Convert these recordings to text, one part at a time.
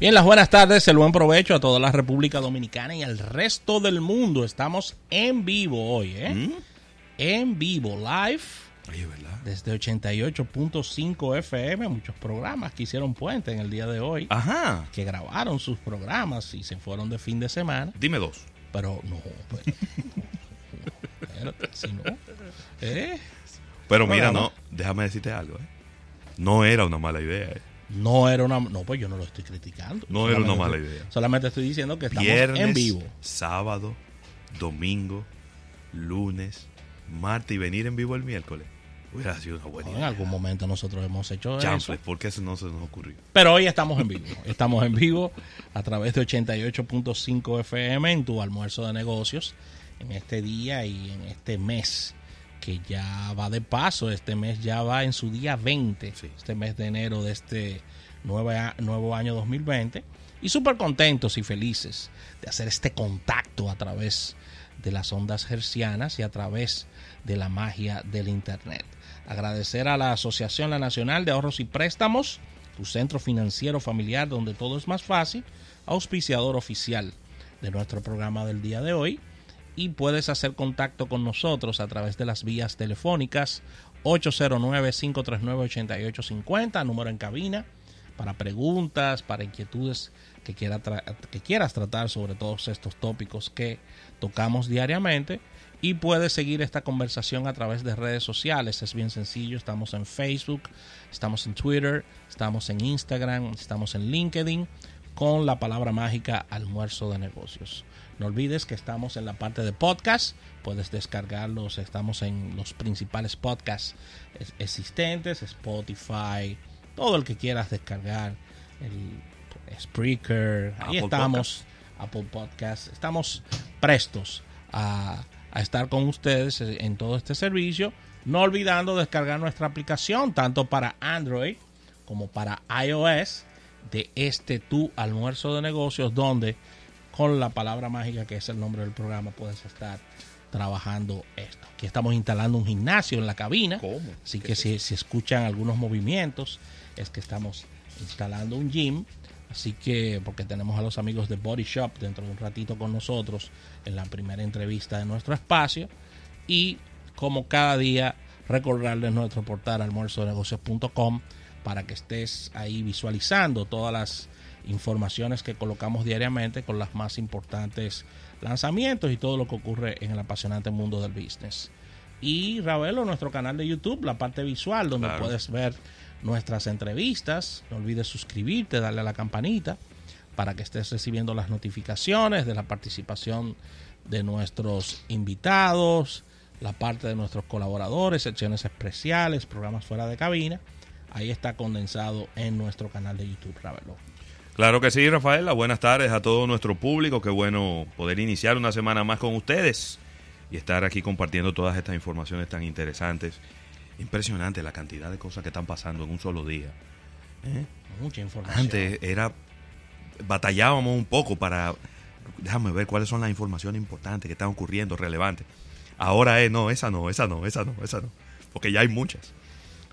Bien, las buenas tardes, el buen provecho a toda la República Dominicana y al resto del mundo. Estamos en vivo hoy, ¿eh? ¿Mm? En vivo, live, Oye, ¿verdad? desde 88.5 FM. Muchos programas que hicieron puente en el día de hoy, Ajá. que grabaron sus programas y se fueron de fin de semana. Dime dos. Pero no, pues, espérate, si no. ¿Eh? Pero mira, no, déjame decirte algo, ¿eh? No era una mala idea, ¿eh? No era una. No, pues yo no lo estoy criticando. No era una mala estoy- idea. Solamente estoy diciendo que estamos Viernes, en vivo. sábado, domingo, lunes, martes y venir en vivo el miércoles. Hubiera sido una buena En idea. algún momento nosotros hemos hecho eso. Chanfle, ¿por qué eso no se nos ocurrió? Pero hoy estamos en vivo. Estamos en vivo a través de 88.5 FM en tu almuerzo de negocios en este día y en este mes que ya va de paso. Este mes ya va en su día 20. Sí. Este mes de enero de este nuevo año 2020. Y súper contentos y felices de hacer este contacto a través de las ondas hercianas y a través de la magia del Internet. Agradecer a la Asociación La Nacional de Ahorros y Préstamos, tu centro financiero familiar donde todo es más fácil, auspiciador oficial de nuestro programa del día de hoy. Y puedes hacer contacto con nosotros a través de las vías telefónicas 809-539-8850, número en cabina, para preguntas, para inquietudes que, quiera que quieras tratar sobre todos estos tópicos que tocamos diariamente. Y puedes seguir esta conversación a través de redes sociales. Es bien sencillo. Estamos en Facebook, estamos en Twitter, estamos en Instagram, estamos en LinkedIn con la palabra mágica almuerzo de negocios. No olvides que estamos en la parte de podcast. Puedes descargarlos. Estamos en los principales podcasts es- existentes, Spotify, todo el que quieras descargar, el Spreaker. Ahí Apple estamos, Apple Podcast. Estamos prestos a, a estar con ustedes en todo este servicio. No olvidando descargar nuestra aplicación, tanto para Android como para iOS, de este tu almuerzo de negocios, donde con la palabra mágica que es el nombre del programa puedes estar trabajando esto. Aquí estamos instalando un gimnasio en la cabina. ¿Cómo? Así ¿Qué que si, si escuchan algunos movimientos, es que estamos instalando un gym. Así que, porque tenemos a los amigos de Body Shop dentro de un ratito con nosotros en la primera entrevista de nuestro espacio. Y como cada día, recordarles nuestro portal almuerzonegocios.com para que estés ahí visualizando todas las informaciones que colocamos diariamente con las más importantes lanzamientos y todo lo que ocurre en el apasionante mundo del business. Y Ravelo, nuestro canal de YouTube, la parte visual, donde Claro. puedes ver nuestras entrevistas. No olvides suscribirte, darle a la campanita para que estés recibiendo las notificaciones de la participación de nuestros invitados, la parte de nuestros colaboradores, secciones especiales, programas fuera de cabina. Ahí está condensado en nuestro canal de YouTube, Ravelo. Claro que sí, Rafaela. Buenas tardes a todo nuestro público. Qué bueno poder iniciar una semana más con ustedes y estar aquí compartiendo todas estas informaciones tan interesantes. Impresionante la cantidad de cosas que están pasando en un solo día. ¿eh? Mucha información. Antes era batallábamos un poco para déjame ver cuáles son las informaciones importantes que están ocurriendo, relevantes. Ahora es no, esa no, esa no, esa no, esa no, porque ya hay muchas.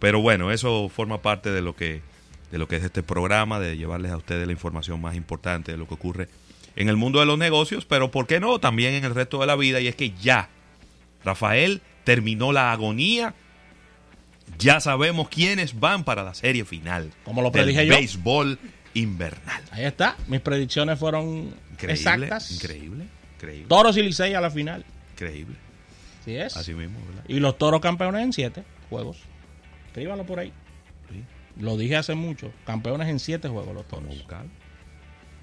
Pero bueno, eso forma parte de lo que de lo que es este programa, de llevarles a ustedes la información más importante de lo que ocurre en el mundo de los negocios, pero ¿por qué no? También en el resto de la vida, y es que ya Rafael terminó la agonía, ya sabemos quiénes van para la serie final. Como lo del predije yo. Béisbol invernal. Ahí está. Mis predicciones fueron Increíble, exactas. increíble, increíble, Toros y Licey a la final. increíble. Así es. Así mismo, ¿verdad? Y los toros campeones en siete juegos. Escríbanlo por ahí. Sí. Lo dije hace mucho. Campeones en siete juegos los toros.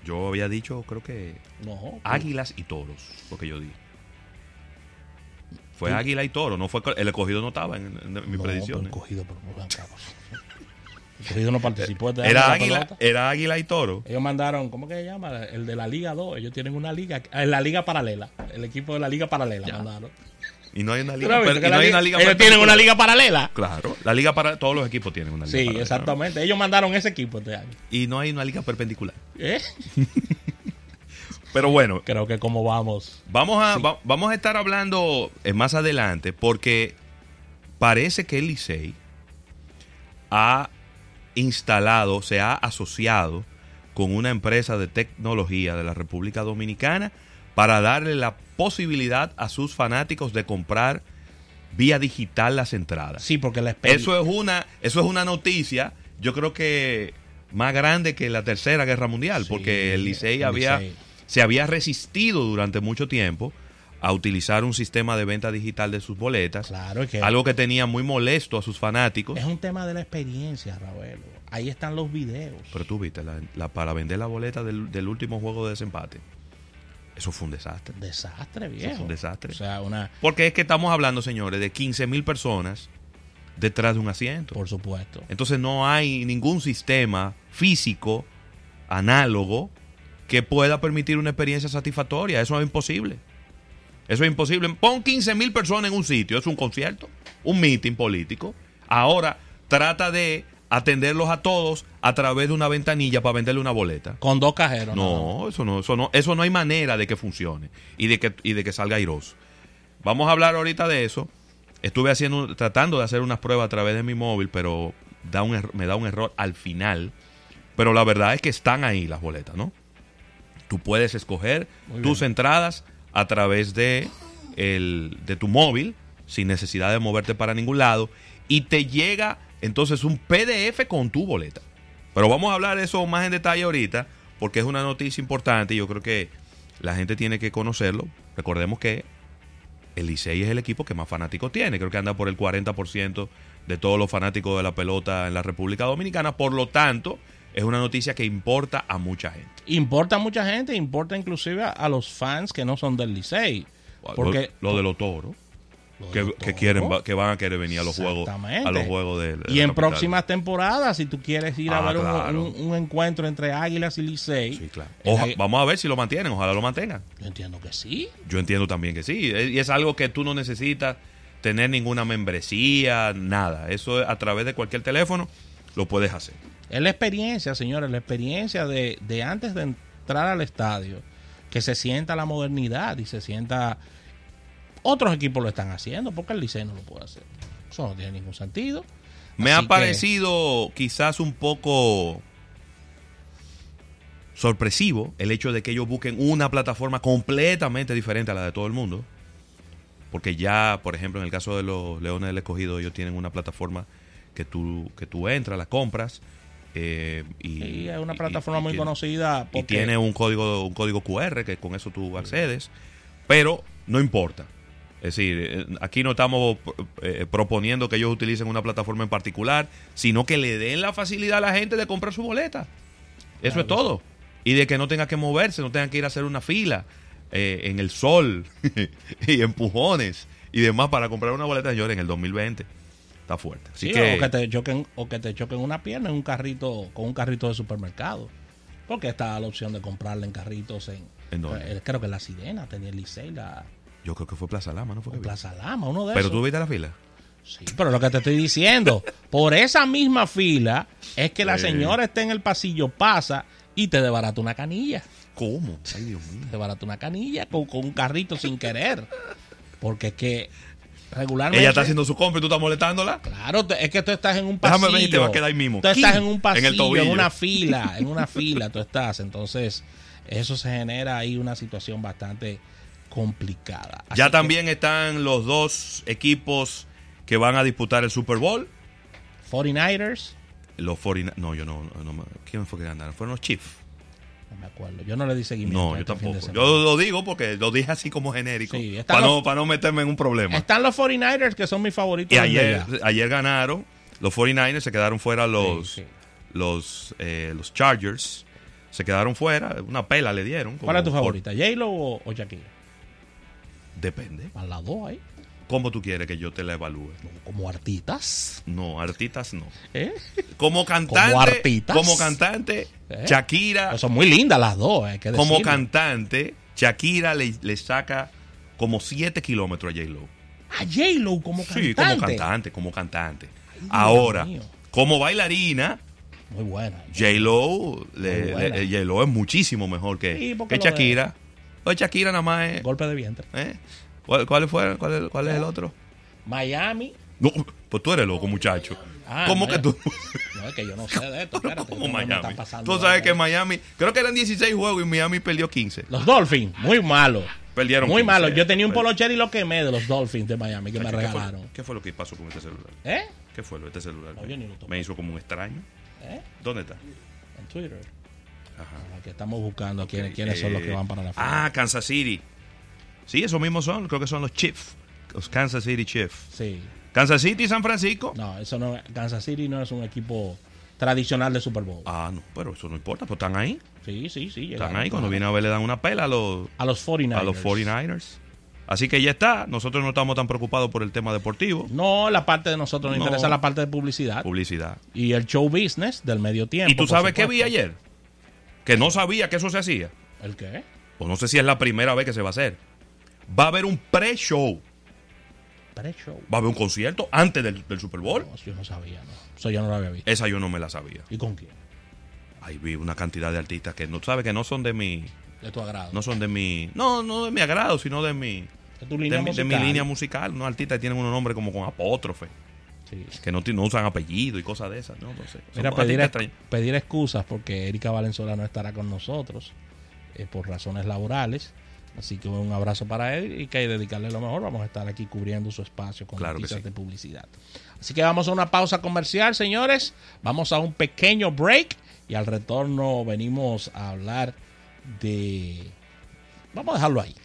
Yo había dicho, creo que No. águilas y toros, lo que yo dije. Fue águila y toro, no fue el escogido no estaba en, en mis no, predicciones. pero cogido, pero no vean cabos. El cogido no participó. Era en la águila, era águila y toro. Ellos mandaron, ¿cómo que se llama? El de la Liga 2. Ellos tienen una liga, en la Liga Paralela. El equipo de la Liga Paralela mandaron. Y no hay una ¿Tú liga. no has per- visto y que no la hay liga- una liga ellos tienen una liga paralela. Claro, la liga para todos los equipos tienen una liga Sí, exactamente. Ellos mandaron ese equipo este año. Y no hay una liga perpendicular. ¿Eh? Pero bueno, Creo que como vamos. Vamos a, va- vamos a estar hablando eh, más adelante porque parece que el Licey ha instalado, se ha asociado con una empresa de tecnología de la República Dominicana para darle la posibilidad a sus fanáticos de comprar vía digital las entradas. Sí, porque la Eso es una, eso es una noticia, yo creo que más grande que la Tercera Guerra Mundial, Sí, porque el Licey había Licey. se había resistido durante mucho tiempo a utilizar un sistema de venta digital de sus boletas, Claro, es que algo que tenía muy molesto a sus fanáticos. es un tema de la experiencia, Ravelo. Ahí están los videos. Pero tú viste, la, la- para vender la boleta del, del último juego de desempate, eso fue un desastre. Desastre, viejo. fue un desastre. O sea, una, Porque es que estamos hablando, señores, de 15 mil personas detrás de un asiento. por supuesto. Entonces no hay ningún sistema físico análogo que pueda permitir una experiencia satisfactoria. Eso es imposible. Eso es imposible. Pon 15 mil personas en un sitio, es un concierto, un meeting político. Ahora trata de atenderlos a todos a través de una ventanilla para venderle una boleta. Con dos cajeros. No, eso no, eso no, eso no hay manera de que funcione y de que, y de que salga airoso. Vamos a hablar ahorita de eso. Estuve haciendo, tratando de hacer unas pruebas a través de mi móvil, pero da un me da un error al final. Pero la verdad es que están ahí las boletas, ¿no? Tú puedes escoger Muy tus bien. entradas a través de, el, de tu móvil, sin necesidad de moverte para ningún lado, y te llega entonces un PDF con tu boleta. Pero vamos a hablar de eso más en detalle ahorita, porque es una noticia importante y yo creo que la gente tiene que conocerlo. Recordemos que el Licey es el equipo que más fanáticos tiene. Creo que anda por el 40% de todos los fanáticos de la pelota en la República Dominicana. Por lo tanto, es una noticia que importa a mucha gente. Importa a mucha gente, importa inclusive a, a los fans que no son del Licey. Porque lo, lo de los toros, que, quieren, que van a querer venir a los juegos, a los juegos de, de Y en capital. próximas temporadas, si tú quieres ir a Ah, ver un- claro. un, un encuentro entre Águilas y Licey, Sí, claro. Oja- vamos a ver si lo mantienen, ojalá lo mantengan. yo entiendo que sí. Yo entiendo también que sí. Es- Y es algo que tú no necesitas tener ninguna membresía, nada. Eso es a través de cualquier teléfono lo puedes hacer. Es la experiencia, señores, la experiencia de, de antes de entrar al estadio, que se sienta la modernidad y se sienta... Otros equipos lo están haciendo, porque el Licey no lo puede hacer. Eso no tiene ningún sentido. Me Así ha que- parecido quizás un poco sorpresivo el hecho de que ellos busquen una plataforma completamente diferente a la de todo el mundo. Porque ya, por ejemplo, en el caso de los Leones del Escogido, ellos tienen una plataforma que tú, que tú entras, la compras. eh, y, Y es una y- plataforma y muy tiene- conocida. y Porque, tiene un código, un código QR que con eso tú accedes. Pero no importa. Es decir, eh, aquí no estamos eh, proponiendo que ellos utilicen una plataforma en particular, sino que le den la facilidad a la gente de comprar su boleta. Eso Claro es todo. Y de que no tenga que moverse, no tenga que ir a hacer una fila eh, en el sol y empujones y demás para comprar una boleta, señores, en el 2020. Está fuerte. Así sí, que, o que te choquen o que te choquen una pierna en un carrito con un carrito de supermercado. Porque está la opción de comprarla en carritos en, ¿En dónde? eh, creo que la Sirena tenía el Licey, la yo creo que fue Plaza Lama, ¿no fue? que? Plaza Lama, uno de Pero esos. tú viste la fila. Sí, pero lo que te estoy diciendo, por esa misma fila es que la señora está en el pasillo, pasa y te debarata una canilla. ¿Cómo? Ay, Dios mío. Te debarata una canilla con, con un carrito sin querer. Porque es que regularmente... Ella está haciendo su compra y tú estás molestándola. Claro, es que tú estás en un pasillo. Déjame ver si te va a quedar ahí mismo. Tú estás en un En pasillo, en, tobillo. una fila, en una fila tú estás. Entonces, eso se genera ahí una situación bastante complicada. Así Ya que, también están los dos equipos que van a disputar el Super Bowl. 49ers, Los 49 No, yo no, no ¿Quién fue que ganaron? Fueron los Chiefs. no me acuerdo. Yo no le di seguimiento. No, yo este tampoco. Yo lo digo porque lo dije así como genérico. Sí, para, los- no, para no meterme en un problema. Están los 49ers que son mis favoritos. Y ayer, ayer ganaron. Los 49ers se quedaron fuera los, Sí, sí. los, eh, los Chargers. Se quedaron fuera. Una pela le dieron. ¿Cuál es tu como por- favorita? ¿J-Lo o, o Shakira? Depende. A las dos ahí. ¿Cómo tú quieres que yo te la evalúe? Como artistas. No, artistas no. ¿eh? Como cantante, Como artistas. como cantante, ¿Eh? Shakira, Son muy lindas las dos, que como decirlo. cantante, Shakira le, le saca como 7 kilómetros a J-Lo. A J-Lo como cantante. Sí, como cantante, como cantante. Ahora, mío. como bailarina, Muy buena. J-Lo le- Muy buena. le- J-Lo es muchísimo mejor que, Sí, que Shakira. De Shakira nada más es... Golpe de vientre. ¿eh? ¿Cuál, cuál fue? ¿Cuál, es- cuál es el otro? Miami. No, pues tú eres loco, muchacho. Ah, ¿Cómo que tú? No, es que yo no sé de esto. Espérate, ¿Cómo Miami? Tú sabes que Miami, creo que eran 16 juegos y Miami perdió 15. Los Dolphins, muy malos. Perdieron Muy 15. malos. Yo tenía un Perdieron. polocher y lo quemé de los Dolphins de Miami que me ¿Qué fue- regalaron. ¿Qué fue lo que pasó con este celular? ¿Eh? ¿Qué fue lo de este celular? No, yo ni lo toqué. Me hizo como un extraño. ¿Eh? ¿Dónde está? En Twitter. Ajá. Aquí estamos buscando quiénes, quiénes son los que Eh, van para la final. Ah, Kansas City. Sí, esos mismos son. Creo que son los Chiefs. Los Kansas City Chiefs. Sí. Kansas City y San Francisco. No, eso no. Kansas City no es un equipo tradicional de Super Bowl. Ah, no, pero eso no importa, pues están ahí. Sí, sí, sí. Están ahí. Cuando viene a ver le dan una pela a los, a los 49ers. a los 49ers. Así que ya está. Nosotros no estamos tan preocupados por el tema deportivo. No, la parte de nosotros nos No. interesa la parte de publicidad Publicidad. y el show business del medio tiempo. ¿Y tú sabes qué vi ayer? Que no sabía que eso se hacía. ¿El qué? O no sé si es la primera vez que se va a hacer. Va a haber un pre-show. Pre-show. Va a haber un concierto antes del, del Super Bowl. No, yo no sabía, no. Eso yo no lo había visto. Esa yo no me la sabía. ¿Y con quién? Ahí vi una cantidad de artistas que no sabe que no son de mi, De tu agrado. no son de mi, no, no de mi agrado, sino de mi, de tu de línea mi, de mi línea musical. Unos artistas que tienen unos nombres como con apóstrofe, Sí. que no, usan apellido y cosas de esas, ¿no? Entonces, Mira, pedir, excusas porque Erika Valenzuela no estará con nosotros eh, por razones laborales. Así que un abrazo para él y que hay que dedicarle lo mejor. Vamos a estar aquí cubriendo su espacio con Claro noticias sí. de publicidad. Así que vamos a una pausa comercial, señores. Vamos a un pequeño break y al retorno venimos a hablar de... Vamos a dejarlo ahí.